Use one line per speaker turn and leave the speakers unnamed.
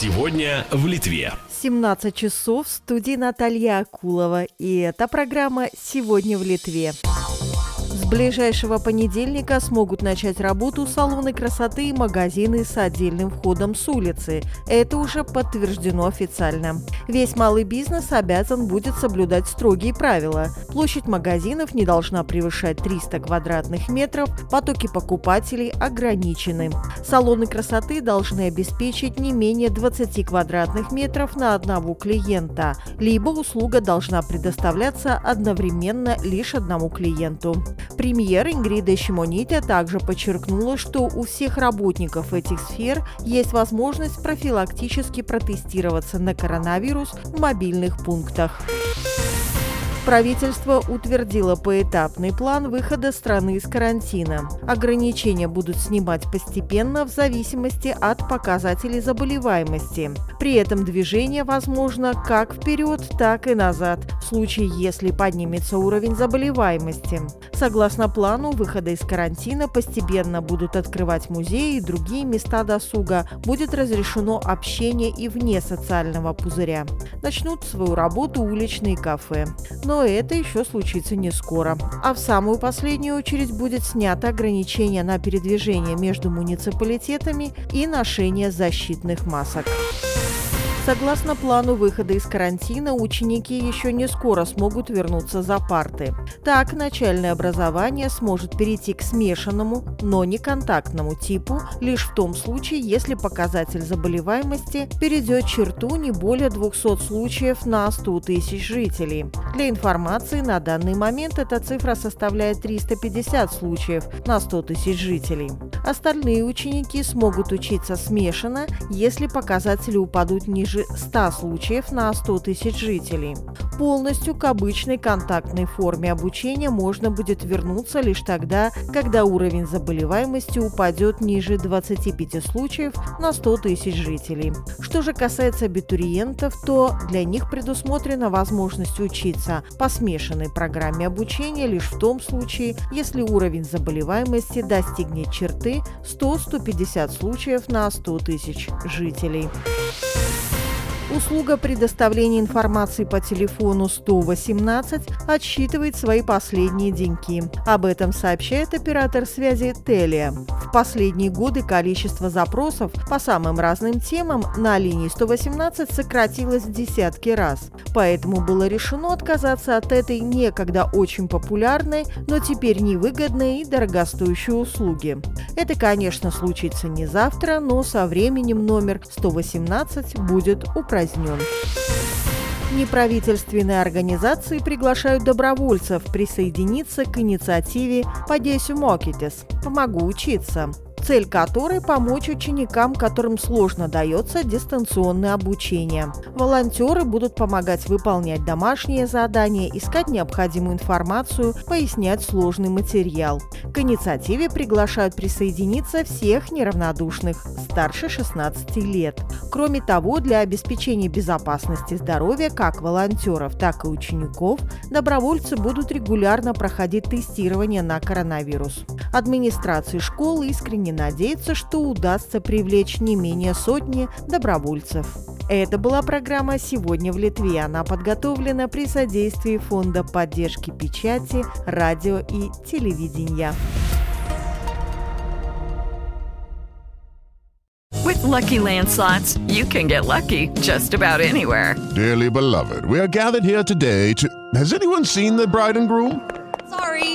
Сегодня в Литве.
17 часов в студии Наталья Акулова. И это программа «Сегодня в Литве». Ближайшего понедельника смогут начать работу салоны красоты и магазины с отдельным входом с улицы. Это уже подтверждено официально. Весь малый бизнес обязан будет соблюдать строгие правила. Площадь магазинов не должна превышать 300 квадратных метров, потоки покупателей ограничены. Салоны красоты должны обеспечить не менее 20 квадратных метров на одного клиента, либо услуга должна предоставляться одновременно лишь одному клиенту. Премьер Ингрида Шимоните также подчеркнула, что у всех работников этих сфер есть возможность профилактически протестироваться на коронавирус в мобильных пунктах. Правительство утвердило поэтапный план выхода страны из карантина. Ограничения будут снимать постепенно в зависимости от показателей заболеваемости. При этом движение возможно как вперед, так и назад, в случае, если поднимется уровень заболеваемости. Согласно плану выхода из карантина, постепенно будут открывать музеи и другие места досуга, будет разрешено общение и вне социального пузыря. Начнут свою работу уличные кафе. Но это еще случится не скоро. А в самую последнюю очередь будет снято ограничение на передвижение между муниципалитетами и ношение защитных масок. Согласно плану выхода из карантина, ученики еще не скоро смогут вернуться за парты. Так, начальное образование сможет перейти к смешанному, но не контактному типу лишь в том случае, если показатель заболеваемости перейдет черту не более 200 случаев на 100 тысяч жителей. Для информации, на данный момент эта цифра составляет 350 случаев на 100 тысяч жителей. Остальные ученики смогут учиться смешанно, если показатели упадут ниже 100 случаев на 100 тысяч жителей. Полностью к обычной контактной форме обучения можно будет вернуться лишь тогда, когда уровень заболеваемости упадет ниже 25 случаев на 100 тысяч жителей. Что же касается абитуриентов, то для них предусмотрена возможность учиться по смешанной программе обучения лишь в том случае, если уровень заболеваемости достигнет черты 100-150 случаев на 100 тысяч жителей. Услуга предоставления информации по телефону 118 отсчитывает свои последние деньги. Об этом сообщает оператор связи Телия. В последние годы количество запросов по самым разным темам на линии 118 сократилось в десятки раз. Поэтому было решено отказаться от этой некогда очень популярной, но теперь невыгодной и дорогостоящей услуги. Это, конечно, случится не завтра, но со временем номер 118 будет упразднен. Неправительственные организации приглашают добровольцев присоединиться к инициативе «Подесю Мокитес» – «Помогу учиться» цель которой – помочь ученикам, которым сложно дается дистанционное обучение. Волонтеры будут помогать выполнять домашние задания, искать необходимую информацию, пояснять сложный материал. К инициативе приглашают присоединиться всех неравнодушных старше 16 лет. Кроме того, для обеспечения безопасности здоровья как волонтеров, так и учеников, добровольцы будут регулярно проходить тестирование на коронавирус. Администрации школы искренне надеется, что удастся привлечь не менее сотни добровольцев. Это была программа «Сегодня в Литве». Она подготовлена при содействии Фонда поддержки печати, радио и телевидения.
With Lucky Land slots, you can get lucky just about anywhere.
Dearly beloved, we are gathered here today to. Has anyone seen the bride and groom?